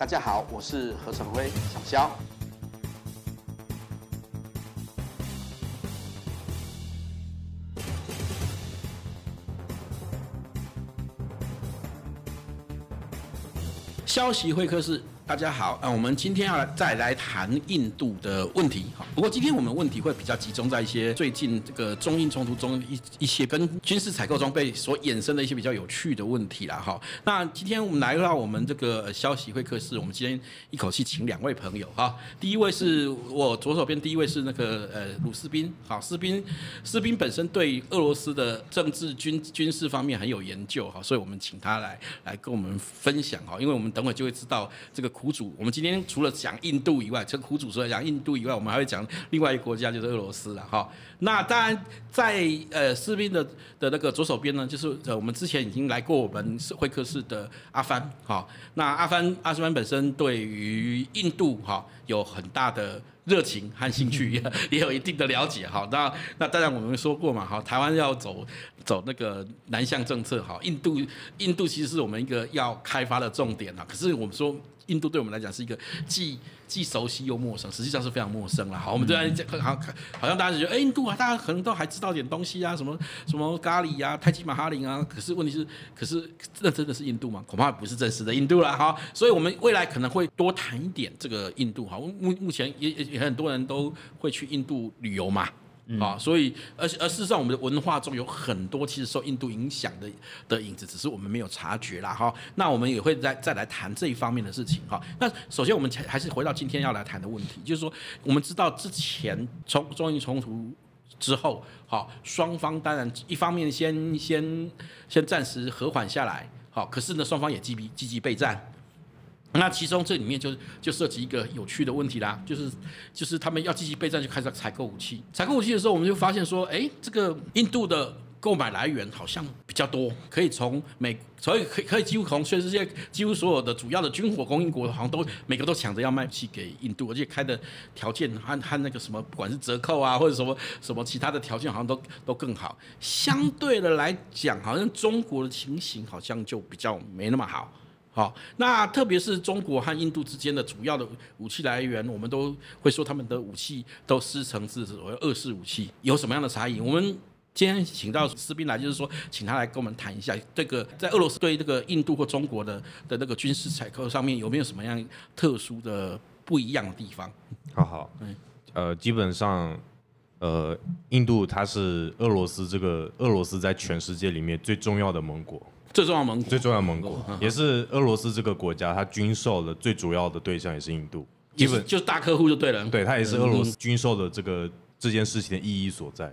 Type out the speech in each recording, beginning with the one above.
大家好，我是何成辉，小肖。消息会客室。大家好，啊，我们今天要再来谈印度的问题，哈。不过今天我们问题会比较集中在一些最近这个中印冲突中一一些跟军事采购装备所衍生的一些比较有趣的问题啦，哈。那今天我们来到我们这个消息会客室，我们今天一口气请两位朋友，哈。第一位是我左手边，第一位是那个呃鲁士彬，好，士彬，士彬本身对俄罗斯的政治军军事方面很有研究，哈，所以我们请他来来跟我们分享，哈，因为我们等会就会知道这个。苦主，我们今天除了讲印度以外，这个苦主除了讲印度以外，我们还会讲另外一个国家，就是俄罗斯了哈。那当然，在呃士兵的的那个左手边呢，就是呃我们之前已经来过我们会客室的阿帆哈。那阿帆阿帆本身对于印度哈有很大的热情和兴趣，也有一定的了解哈。那那当然我们说过嘛哈，台湾要走走那个南向政策哈，印度印度其实是我们一个要开发的重点啊。可是我们说。印度对我们来讲是一个既既熟悉又陌生，实际上是非常陌生了。好，我们就在讲，好，好像大家觉得，哎，印度啊，大家可能都还知道点东西啊，什么什么咖喱啊，泰姬玛哈林啊。可是问题是，可是那真的是印度吗？恐怕不是真实的印度了。哈，所以我们未来可能会多谈一点这个印度。哈，目目前也也很多人都会去印度旅游嘛。啊、所以而而事实上，我们的文化中有很多其实受印度影响的的影子，只是我们没有察觉啦。哈。那我们也会再再来谈这一方面的事情哈。那首先我们还是回到今天要来谈的问题，就是说我们知道之前从中印冲突之后，好，双方当然一方面先先先暂时和缓下来，好，可是呢双方也积极积极备战。那其中这里面就就涉及一个有趣的问题啦，就是就是他们要积极备战，就开始采购武器。采购武器的时候，我们就发现说，哎，这个印度的购买来源好像比较多，可以从美，所以可以可以几乎从全世界几乎所有的主要的军火供应国，好像都每个都抢着要卖武器给印度，而且开的条件和和那个什么，不管是折扣啊，或者什么什么其他的条件，好像都都更好。相对的来讲，好像中国的情形好像就比较没那么好。好，那特别是中国和印度之间的主要的武器来源，我们都会说他们的武器都师承自所谓二式武器，有什么样的差异？我们今天请到士兵来，就是说，请他来跟我们谈一下，这个在俄罗斯对这个印度或中国的的那个军事采购上面有没有什么样特殊的不一样的地方？好好，嗯，呃，基本上，呃，印度它是俄罗斯这个俄罗斯在全世界里面最重要的盟国。最重要盟国，最重要盟国，也是俄罗斯这个国家，它军售的最主要的对象也是印度，基本就是大客户就对了。对，它也是俄罗斯军售的这个这件事情的意义所在。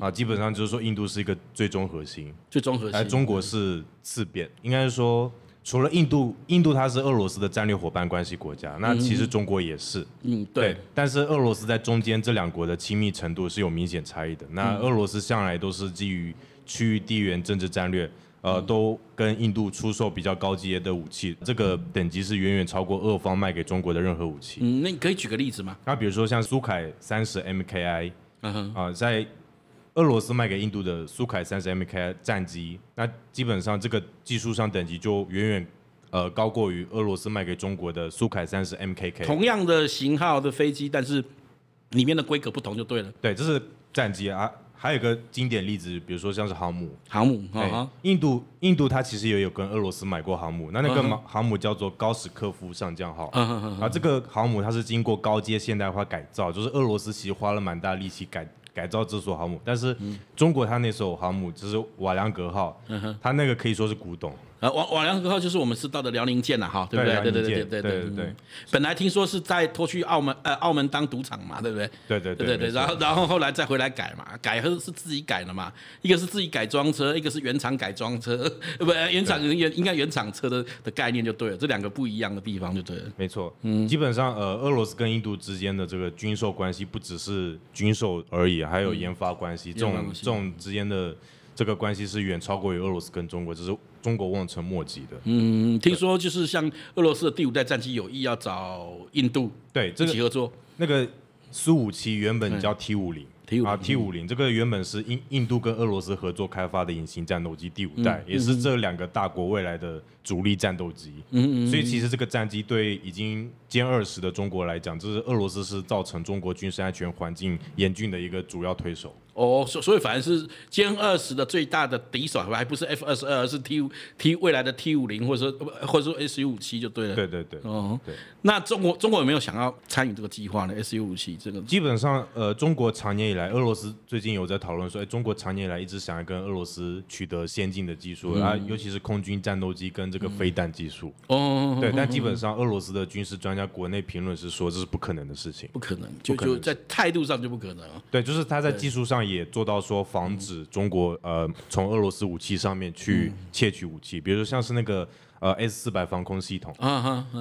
啊，基本上就是说，印度是一个最终核心，最终核心。而中国是次变，应该是说，除了印度，印度它是俄罗斯的战略伙伴关系国家，那其实中国也是。嗯，对。但是俄罗斯在中间这两国的亲密程度是有明显差异的。那俄罗斯向来都是基于区域地缘政治战略。呃，都跟印度出售比较高阶的武器，这个等级是远远超过俄方卖给中国的任何武器。嗯，那你可以举个例子吗？那比如说像苏凯三十 MKI，嗯哼，啊，在俄罗斯卖给印度的苏凯三十 MKI 战机，那基本上这个技术上等级就远远呃高过于俄罗斯卖给中国的苏凯三十 MKK。同样的型号的飞机，但是里面的规格不同就对了。对，这是战机啊。还有一个经典例子，比如说像是航母，航母，印度，印度它其实也有跟俄罗斯买过航母，那那个航母叫做高斯科夫上将号，而这个航母它是经过高阶现代化改造，就是俄罗斯其实花了蛮大力气改改造这艘航母，但是中国它那艘航母就是瓦良格号，它那个可以说是古董。呃，瓦瓦良格号就是我们知道的辽宁舰了，哈，对不对？对对对对对对对。本来听说是在拖去澳门，呃，澳门当赌场嘛，对不对？对对对对对。然后然后后来再回来改嘛，改是是自己改的嘛，一个是自己改装车，一个是原厂改装车，不，原厂原应该原厂车的的概念就对了，这两个不一样的地方就对了。没错，嗯，基本上呃，俄罗斯跟印度之间的这个军售关系不只是军售而已，还有研发关系，这种这种之间的。这个关系是远超过于俄罗斯跟中国，这是中国望尘莫及的。嗯，听说就是像俄罗斯的第五代战机有意要找印度对这个合作。那个苏五七原本叫 T 五零啊 T 五零这个原本是印印度跟俄罗斯合作开发的隐形战斗机第五代，嗯、也是这两个大国未来的主力战斗机。嗯嗯。所以其实这个战机对已经歼二十的中国来讲，这是俄罗斯是造成中国军事安全环境严峻的一个主要推手。哦，所所以反而是歼二十的最大的敌手，还不是 F 二十二，而是 T T 未来的 T 五零，或者说或者说 S U 五七就对了。对对对。哦，对。那中国中国有没有想要参与这个计划呢？S U 五七这个基本上，呃，中国长年以来，俄罗斯最近有在讨论说，哎，中国长年以来一直想要跟俄罗斯取得先进的技术，嗯、啊，尤其是空军战斗机跟这个飞弹技术。哦、嗯。对，但基本上俄罗斯的军事专家国内评论是说，这是不可能的事情。不可能，就就在态度上就不可能。对，就是他在技术上也做到说。防止中国呃从俄罗斯武器上面去窃取武器，比如说像是那个呃 S 四百防空系统，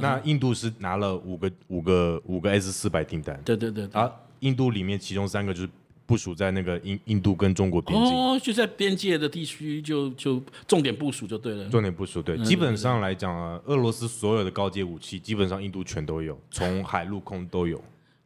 那印度是拿了五个五个五个 S 四百订单，对对对，啊印度里面其中三个就是部署在那个印印度跟中国边境，哦，就在边界的地区就就重点部署就对了，重点部署对，基本上来讲啊，俄罗斯所有的高阶武器基本上印度全都有，从海陆空都有。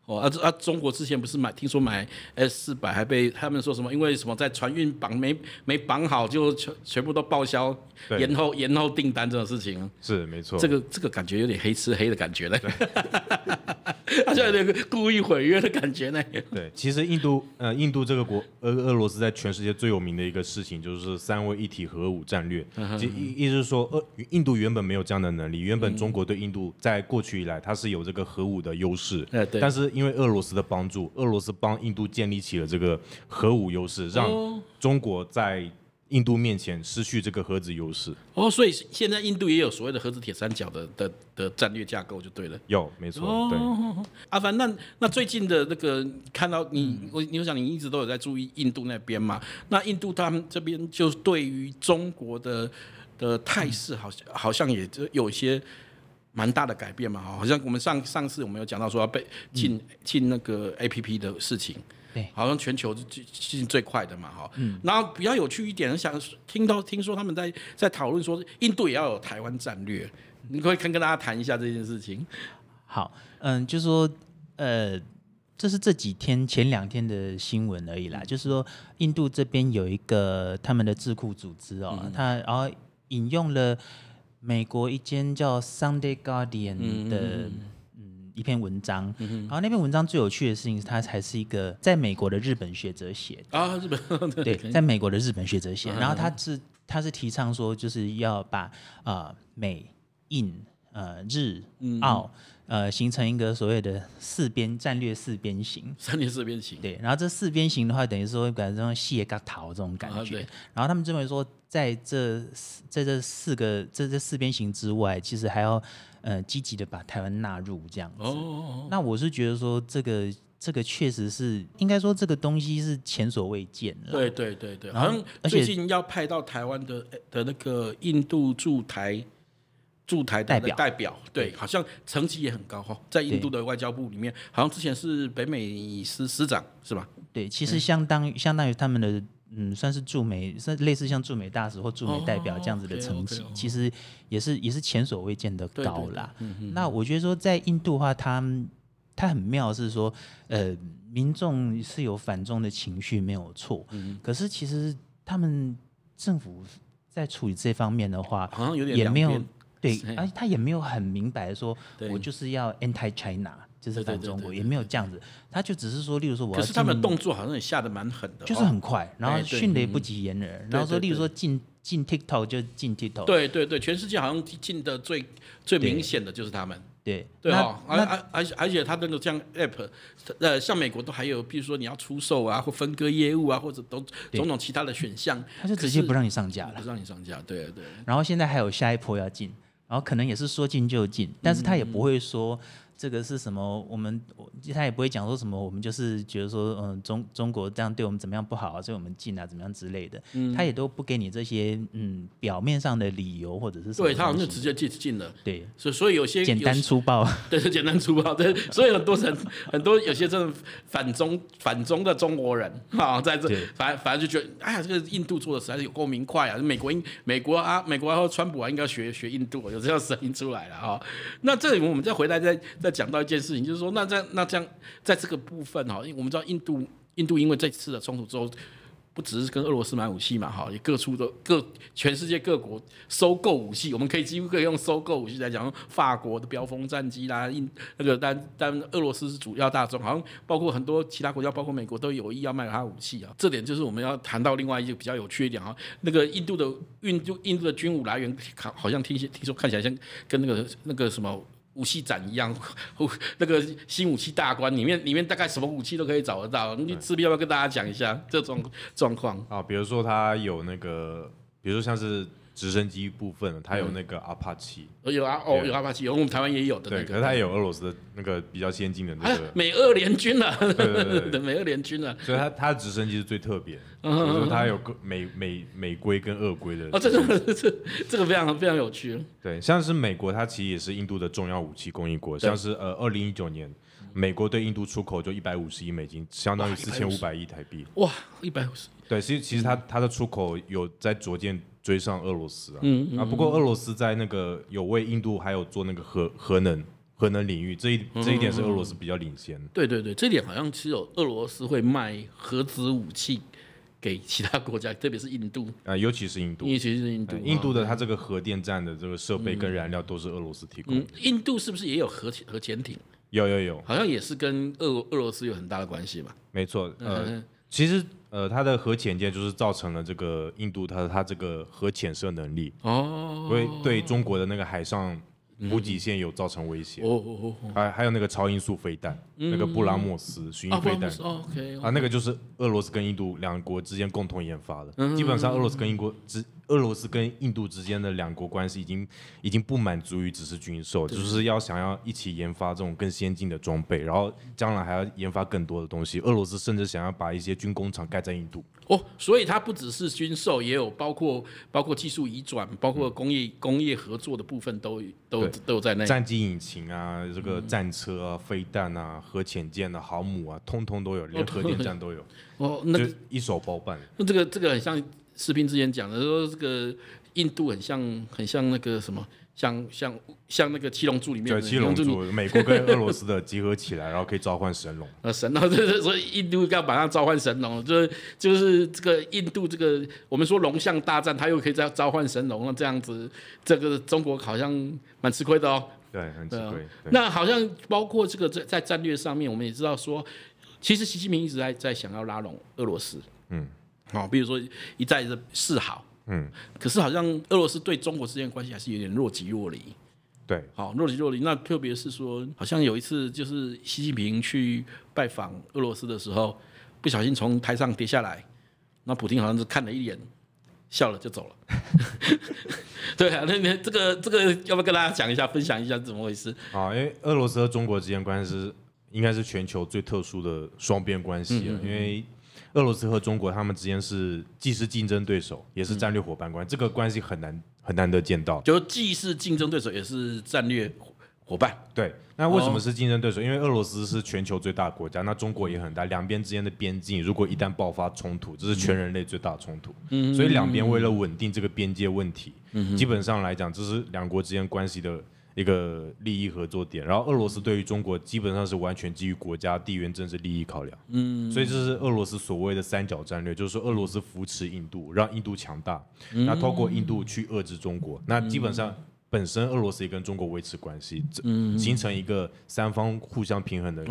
哦啊啊！中国之前不是买，听说买 S 四百还被他们说什么？因为什么在船运绑没没绑好，就全全部都报销，延后延后订单这种事情。是没错。这个这个感觉有点黑吃黑的感觉嘞，好像有点故意毁约的感觉呢。对，其实印度呃印度这个国俄俄罗斯在全世界最有名的一个事情就是三位一体核武战略。意意思是说，呃印度原本没有这样的能力，原本中国对印度在过去以来它是有这个核武的优势。对。但是因为俄罗斯的帮助，俄罗斯帮印度建立起了这个核武优势，让中国在印度面前失去这个核子优势。哦，所以现在印度也有所谓的核子铁三角的的的战略架构就对了。有，没错。哦、对。阿凡，那那最近的那个看到你，我你想你一直都有在注意印度那边嘛？那印度他们这边就对于中国的的态势，好像好像也就有一些。蛮大的改变嘛，好像我们上上次我们有讲到说要被进进那个 APP 的事情，对，好像全球最进最快的嘛，哈，嗯，然后比较有趣一点，想听到听说他们在在讨论说印度也要有台湾战略，你可以跟跟大家谈一下这件事情。好，嗯，就是说，呃，这是这几天前两天的新闻而已啦，就是说印度这边有一个他们的智库组织哦，他然后引用了。美国一间叫《Sunday Guardian》的嗯一篇文章，然后那篇文章最有趣的事情是，它才是一个在美国的日本学者写的。啊，日本 对，在美国的日本学者写，然后他是他是提倡说，就是要把啊美印呃日澳呃形成一个所谓的四边 战略四边形，战略四边形对，然后这四边形的话，等于说感觉像谢嘎桃这种感觉，然后他们认为说。在这在这四个在这四边形之外，其实还要呃积极的把台湾纳入这样子。哦，那我是觉得说这个这个确实是应该说这个东西是前所未见的。对对对对，好像最近要派到台湾的的那个印度驻台驻台的代表。代表，对，好像成绩也很高哈，在印度的外交部里面，好像之前是北美司司长是吧？对，其实相当于相当于他们的。嗯，算是驻美，算类似像驻美大使或驻美代表这样子的层级，其实也是也是前所未见的高啦。那我觉得说，在印度的话，他他很妙是说，呃，民众是有反中的情绪没有错，可是其实他们政府在处理这方面的话，好像有点也没有对，而且他也没有很明白的说，我就是要 anti China。就是反中国也没有这样子，他就只是说，例如说我要，可是他们动作好像也下得蛮狠的，就是很快，然后迅雷不及掩耳，然后说，例如说进。进 TikTok 就进 TikTok，对对对，全世界好像进的最最明显的就是他们，对。对哦，而而而且而且他那个这样 App，呃，像美国都还有，比如说你要出售啊，或分割业务啊，或者都种种其他的选项，他就直接不让你上架了，不让你上架，对对。然后现在还有下一波要禁，然后可能也是说进就进，但是他也不会说。这个是什么？我们他也不会讲说什么，我们就是觉得说，嗯，中中国这样对我们怎么样不好啊，所以我们禁啊，怎么样之类的。嗯，他也都不给你这些嗯表面上的理由或者是什么。对，他好像就直接禁禁了。对，所以所以有些简单粗暴。对，是简单粗暴。对，所以很多人很多有些这种反中反中的中国人啊，在这反反正就觉得，哎呀，这个印度做的实在是有够明快啊！美国应美国啊，美国啊，川普啊，应该学学印度，有这样声音出来了啊。那这里我们再回来再再。讲到一件事情，就是说，那这样那这样，在这个部分哈，因为我们知道印度印度因为这次的冲突之后。不只是跟俄罗斯买武器嘛，哈，也各处都各全世界各国收购武器，我们可以几乎可以用收购武器来讲，法国的飙风战机啦，印那个但但俄罗斯是主要大众，好像包括很多其他国家，包括美国都有意要卖他武器啊。这点就是我们要谈到另外一个比较有趣一点啊，那个印度的印度印度的军武来源，好好像听些听说看起来像跟那个那个什么。武器展一样，那个新武器大观里面，里面大概什么武器都可以找得到。你势必要不要跟大家讲一下这种状况？啊，比如说它有那个，比如说像是。直升机部分，它有那个阿帕奇，有啊，哦，有阿帕奇，有我们台湾也有的那个，对，可是它也有俄罗斯的那个比较先进的那个美俄联军啊，对对对，美俄联军啊，所以它它的直升机是最特别，就是它有个美美美规跟俄规的，哦，这个这这个非常非常有趣，对，像是美国，它其实也是印度的重要武器供应国，像是呃，二零一九年，美国对印度出口就一百五十亿美金，相当于四千五百亿台币，哇，一百五十，对，其实其实它它的出口有在逐渐。追上俄罗斯啊，嗯嗯、啊！不过俄罗斯在那个有为印度还有做那个核核能核能领域，这一这一点是俄罗斯比较领先。对对对，这点好像只有俄罗斯会卖核子武器给其他国家，特别是印度啊，尤其是印度，尤其是印度，印度的它这个核电站的这个设备跟燃料都是俄罗斯提供、嗯嗯。印度是不是也有核核潜艇？有有有，好像也是跟俄俄罗斯有很大的关系吧？没错，呃，嗯、其实。呃，它的核潜舰就是造成了这个印度它它这个核潜射能力哦，所以对中国的那个海上补给线有造成威胁哦哦哦，还还有那个超音速飞弹，那个布拉莫斯巡弋飞弹，OK 啊，那个就是俄罗斯跟印度两国之间共同研发的，基本上俄罗斯跟英国之。俄罗斯跟印度之间的两国关系已经已经不满足于只是军售，就是要想要一起研发这种更先进的装备，然后将来还要研发更多的东西。俄罗斯甚至想要把一些军工厂盖在印度。哦，所以它不只是军售，也有包括包括技术移转，包括工业、嗯、工业合作的部分都都都有在内。战机引擎啊，这个战车啊，飞弹啊，核潜舰的，航母啊，通通都有，连核电站都有。哦，那就一手包办。那这个这个很像。视频之前讲的说，这个印度很像很像那个什么，像像像那个七龙珠里面的七龙珠，美国跟俄罗斯的集合起来，然后可以召唤神龙。呃，神龙，就是所以印度要把它召唤神龙，就是就是这个印度这个我们说龙象大战，它又可以再召唤神龙，那这样子，这个中国好像蛮吃亏的哦。对，很吃亏。那好像包括这个在在战略上面，我们也知道说，其实习近平一直在在想要拉拢俄罗斯。嗯。哦，比如说一再的示好，嗯，可是好像俄罗斯对中国之间的关系还是有点若即若离，对，好若即若离。那特别是说，好像有一次就是习近平去拜访俄罗斯的时候，不小心从台上跌下来，那普京好像是看了一眼，笑了就走了。对啊，那你这个这个要不要跟大家讲一下，分享一下怎么回事？啊，因为俄罗斯和中国之间关系是应该是全球最特殊的双边关系，嗯嗯嗯，因为。俄罗斯和中国，他们之间是既是竞争对手，也是战略伙伴关系，嗯、这个关系很难很难得见到。就既是竞争对手，也是战略伙伴。对，那为什么是竞争对手？哦、因为俄罗斯是全球最大国家，那中国也很大，两边之间的边境，如果一旦爆发冲突，这是全人类最大的冲突。嗯、所以两边为了稳定这个边界问题，嗯、基本上来讲，这是两国之间关系的。一个利益合作点，然后俄罗斯对于中国基本上是完全基于国家地缘政治利益考量，嗯，所以这是俄罗斯所谓的三角战略，就是说俄罗斯扶持印度，让印度强大，那透过印度去遏制中国，那基本上本身俄罗斯也跟中国维持关系，嗯，形成一个三方互相平衡的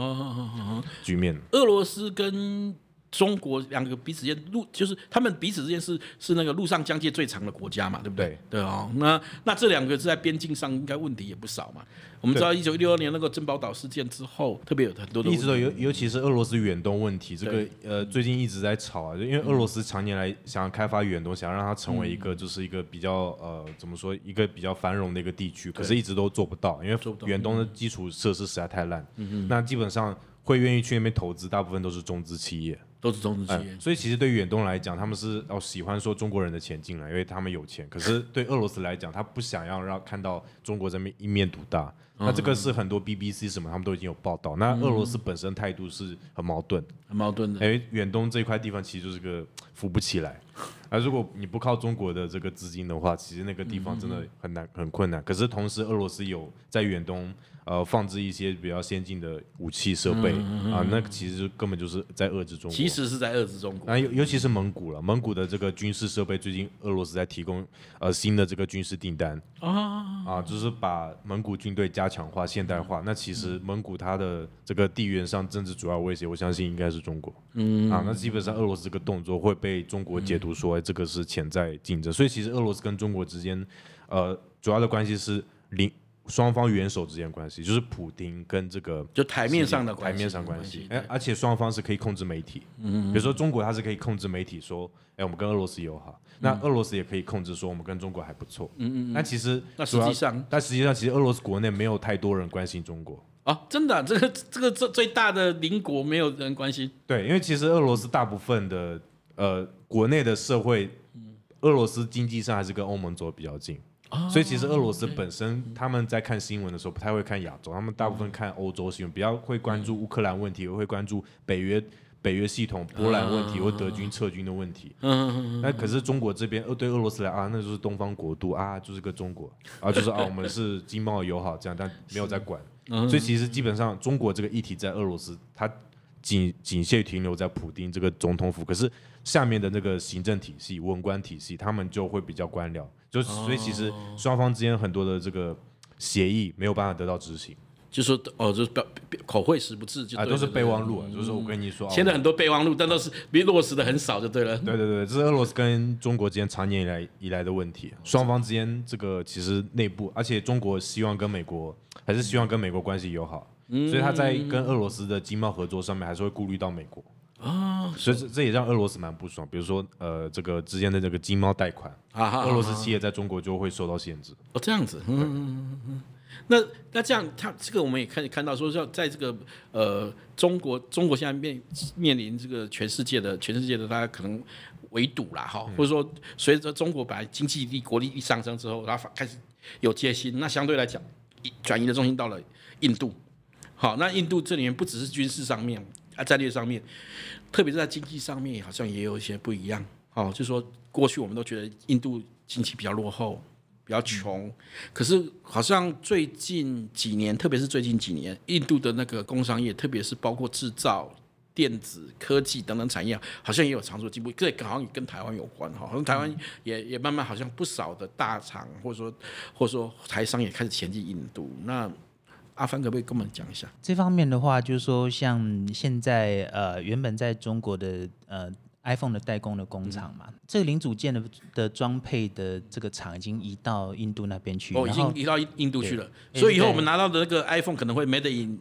局面。俄罗斯跟中国两个彼此间路就是他们彼此之间是是那个陆上疆界最长的国家嘛，对不对？对，对哦，那那这两个是在边境上应该问题也不少嘛。我们知道一九六二年那个珍宝岛事件之后，特别有很多的，一直都尤尤其是俄罗斯远东问题，这个呃最近一直在吵啊，就因为俄罗斯常年来想要开发远东，想要让它成为一个就是一个比较呃怎么说一个比较繁荣的一个地区，可是一直都做不到，因为远东的基础设施实在太烂。嗯。嗯，那基本上会愿意去那边投资，大部分都是中资企业。都是中资企业，所以其实对于远东来讲，他们是哦喜欢说中国人的钱进来，因为他们有钱。可是对俄罗斯来讲，他不想要让看到中国这边一面独大。那这个是很多 BBC 什么他们都已经有报道。那俄罗斯本身态度是很矛盾，很矛盾的。因为远东这块地方其实就是个扶不起来，而如果你不靠中国的这个资金的话，其实那个地方真的很难很困难。可是同时，俄罗斯有在远东。呃，放置一些比较先进的武器设备、嗯嗯、啊，那其实根本就是在遏制中国。其实是在遏制中国。啊，尤尤其是蒙古了，蒙古的这个军事设备，最近俄罗斯在提供呃新的这个军事订单啊啊，就是把蒙古军队加强化、现代化。那其实蒙古它的这个地缘上政治主要威胁，我相信应该是中国。嗯啊，那基本上俄罗斯这个动作会被中国解读说，这个是潜在竞争。所以其实俄罗斯跟中国之间，呃，主要的关系是零。双方元首之间关系，就是普丁跟这个就台面上的关系，台面上关系。哎，而且双方是可以控制媒体，嗯，比如说中国它是可以控制媒体说，哎，我们跟俄罗斯友好，嗯、那俄罗斯也可以控制说我们跟中国还不错，嗯嗯。那其实那实际上，但实际上其实俄罗斯国内没有太多人关心中国啊，真的、啊，这个这个最最大的邻国没有人关心。对，因为其实俄罗斯大部分的呃国内的社会，俄罗斯经济上还是跟欧盟走比较近。所以其实俄罗斯本身他们在看新闻的时候不太会看亚洲，他们大部分看欧洲新闻，比较会关注乌克兰问题，也会关注北约北约系统波兰问题或德军撤军的问题。那可是中国这边，对俄罗斯来啊，那就是东方国度啊，就是个中国啊，就是啊，我们是经贸友好这样，但没有在管。所以其实基本上中国这个议题在俄罗斯，它仅仅限停留在普丁这个总统府，可是下面的那个行政体系、文官体系，他们就会比较官僚。就所以其实双方之间很多的这个协议没有办法得到执行，就说哦，就是表口惠实不至，就啊都是备忘录，就是说我跟你说签了很多备忘录，但都是没落实的很少，就对了。对对对，这是俄罗斯跟中国之间长年以来以来的问题，双方之间这个其实内部，而且中国希望跟美国还是希望跟美国关系友好，所以他在跟俄罗斯的经贸合作上面还是会顾虑到美国。啊，所以这这也让俄罗斯蛮不爽。比如说，呃，这个之间的这个经贸贷款，啊、俄罗斯企业在中国就会受到限制。哦，这样子，嗯嗯嗯。那那这样，他这个我们也可以看到，说是在这个呃中国，中国现在面面临这个全世界的全世界的大家可能围堵啦，哈，或者说随着中国本来经济力国力一上升之后，然后开始有戒心，那相对来讲，转移的重心到了印度。好，那印度这里面不只是军事上面。啊，战略上面，特别是在经济上面，好像也有一些不一样。哦，就是说过去我们都觉得印度经济比较落后，比较穷，可是好像最近几年，特别是最近几年，印度的那个工商业，特别是包括制造、电子科技等等产业，好像也有长足进步。这好像也跟台湾有关哈，好像台湾也也慢慢好像不少的大厂，或者说或者说台商也开始前进印度。那阿凡可不可以跟我们讲一下这方面的话？就是说，像现在呃，原本在中国的呃 iPhone 的代工的工厂嘛，嗯、这个零组件的的装配的这个厂已经移到印度那边去，哦，已经移到印度去了。所以以后我们拿到的那个 iPhone 可能会 Made in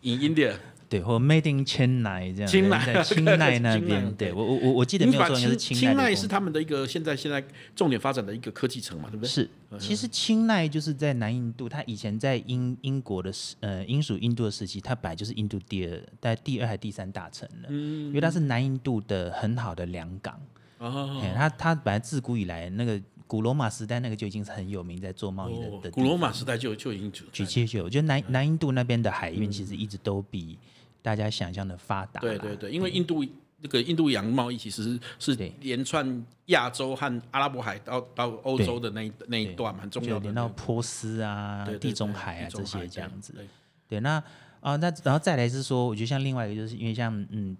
in India。对，或 Made in 清奈这样，清奈在清奈那边。对我我我我记得没有错，应该是清奈是他们的一个现在现在重点发展的一个科技城嘛，对不对？是，其实青奈就是在南印度，它以前在英英国的时呃英属印度的时期，它本来就是印度第二在第二还第三大城了，嗯，因为它是南印度的很好的良港。哦，它它本来自古以来那个古罗马时代那个就已经是很有名在做贸易的的。古罗马时代就就已经举举就，我觉得南南印度那边的海运其实一直都比。大家想象的发达，对对对，因为印度那个印度洋贸易其实是连串亚洲和阿拉伯海到到欧洲的那一那一段蛮重要的，连到波斯啊、地中海啊这些这样子。对，那啊那然后再来是说，我觉得像另外一个，就是因为像嗯，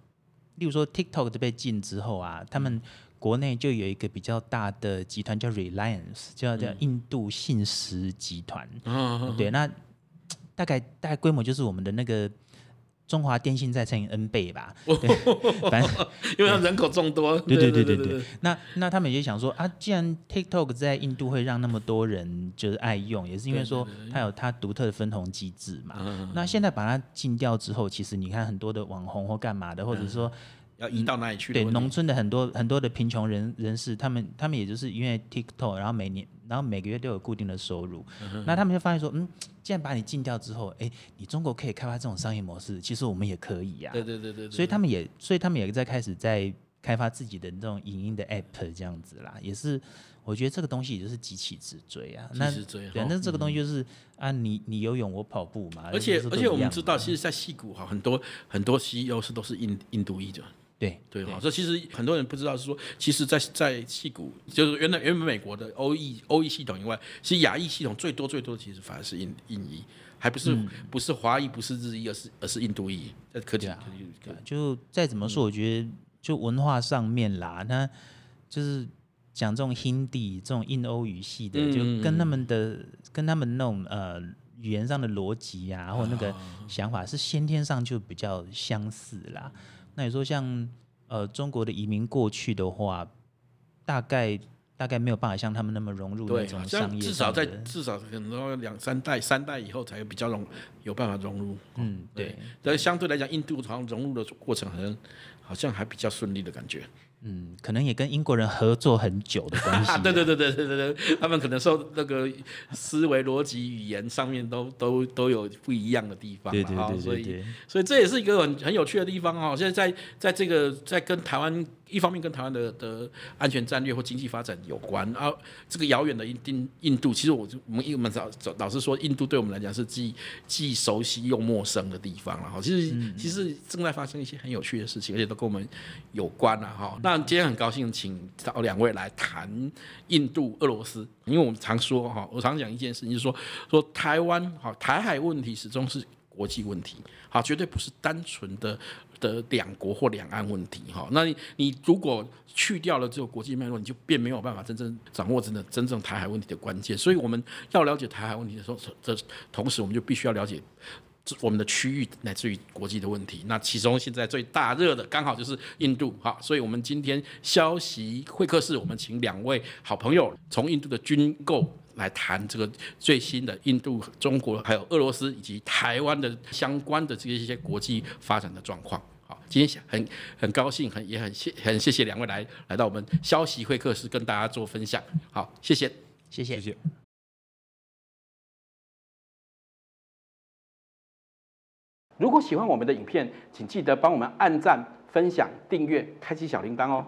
例如说 TikTok 被禁之后啊，他们国内就有一个比较大的集团叫 Reliance，叫叫印度信实集团。嗯，对，那大概大概规模就是我们的那个。中华电信再乘以 N 倍吧，对，反正 因为它人口众多。对对对对对。那那他们也想说啊，既然 TikTok 在印度会让那么多人就是爱用，也是因为说它有它独特的分红机制嘛。那现在把它禁掉之后，其实你看很多的网红或干嘛的，或者说要移到哪里去？对，农村的很多很多的贫穷人人士，他们他们也就是因为 TikTok，然后每年。然后每个月都有固定的收入，嗯、那他们就发现说，嗯，既然把你禁掉之后，哎，你中国可以开发这种商业模式，其实我们也可以呀、啊。对对对对，对。所以他们也，所以他们也在开始在开发自己的那种影音的 app 这样子啦，也是，我觉得这个东西也就是急起直追啊。急起直追。反正这个东西就是、嗯、啊，你你游泳，我跑步嘛。而且而且我们知道，其实，在戏谷哈，很多很多 CEO 是都是印印度裔的。对对哈，这其实很多人不知道是说，其实在，在在矽谷，就是原来原本美国的欧裔欧裔系统以外，其实亚裔系统最多最多其实反而是印印裔，还不是、嗯、不是华裔，不是日裔，而是而是印度裔。在科技，就再怎么说，我觉得就文化上面啦，那就是讲这种 Hindi 这种印欧语系的，就跟他们的跟他们那种呃语言上的逻辑啊，或那个想法是先天上就比较相似啦。那你说像呃中国的移民过去的话，大概大概没有办法像他们那么融入那种商业，至少在至少可能要两三代三代以后才比较融有办法融入。嗯，对。但相对来讲，印度好像融入的过程好像好像还比较顺利的感觉。嗯，可能也跟英国人合作很久的关系。对对对对对对对，他们可能受那个思维逻辑、语言上面都都都有不一样的地方。对对对。所以所以这也是一个很很有趣的地方哦。现在在在这个在跟台湾。一方面跟台湾的的安全战略或经济发展有关，啊、这个遥远的印印度，其实我就我们我们老老实说，印度对我们来讲是既既熟悉又陌生的地方了哈。其实、嗯、其实正在发生一些很有趣的事情，而且都跟我们有关了哈。那今天很高兴请到两位来谈印度、俄罗斯，因为我们常说哈，我常讲一件事情，就是说说台湾哈，台海问题始终是国际问题，好，绝对不是单纯的的两国或两岸问题，哈。那你你如果去掉了这个国际脉络，你就便没有办法真正掌握真的真正台海问题的关键。所以我们要了解台海问题的时候，这同时我们就必须要了解我们的区域乃至于国际的问题。那其中现在最大热的刚好就是印度，哈。所以我们今天消息会客室，我们请两位好朋友从印度的军购。来谈这个最新的印度、中国还有俄罗斯以及台湾的相关的这些一些国际发展的状况。好，今天很很高兴，很也很谢很谢谢两位来来到我们消息会客室跟大家做分享。好，谢谢，谢谢，谢谢。如果喜欢我们的影片，请记得帮我们按赞、分享、订阅、开启小铃铛哦。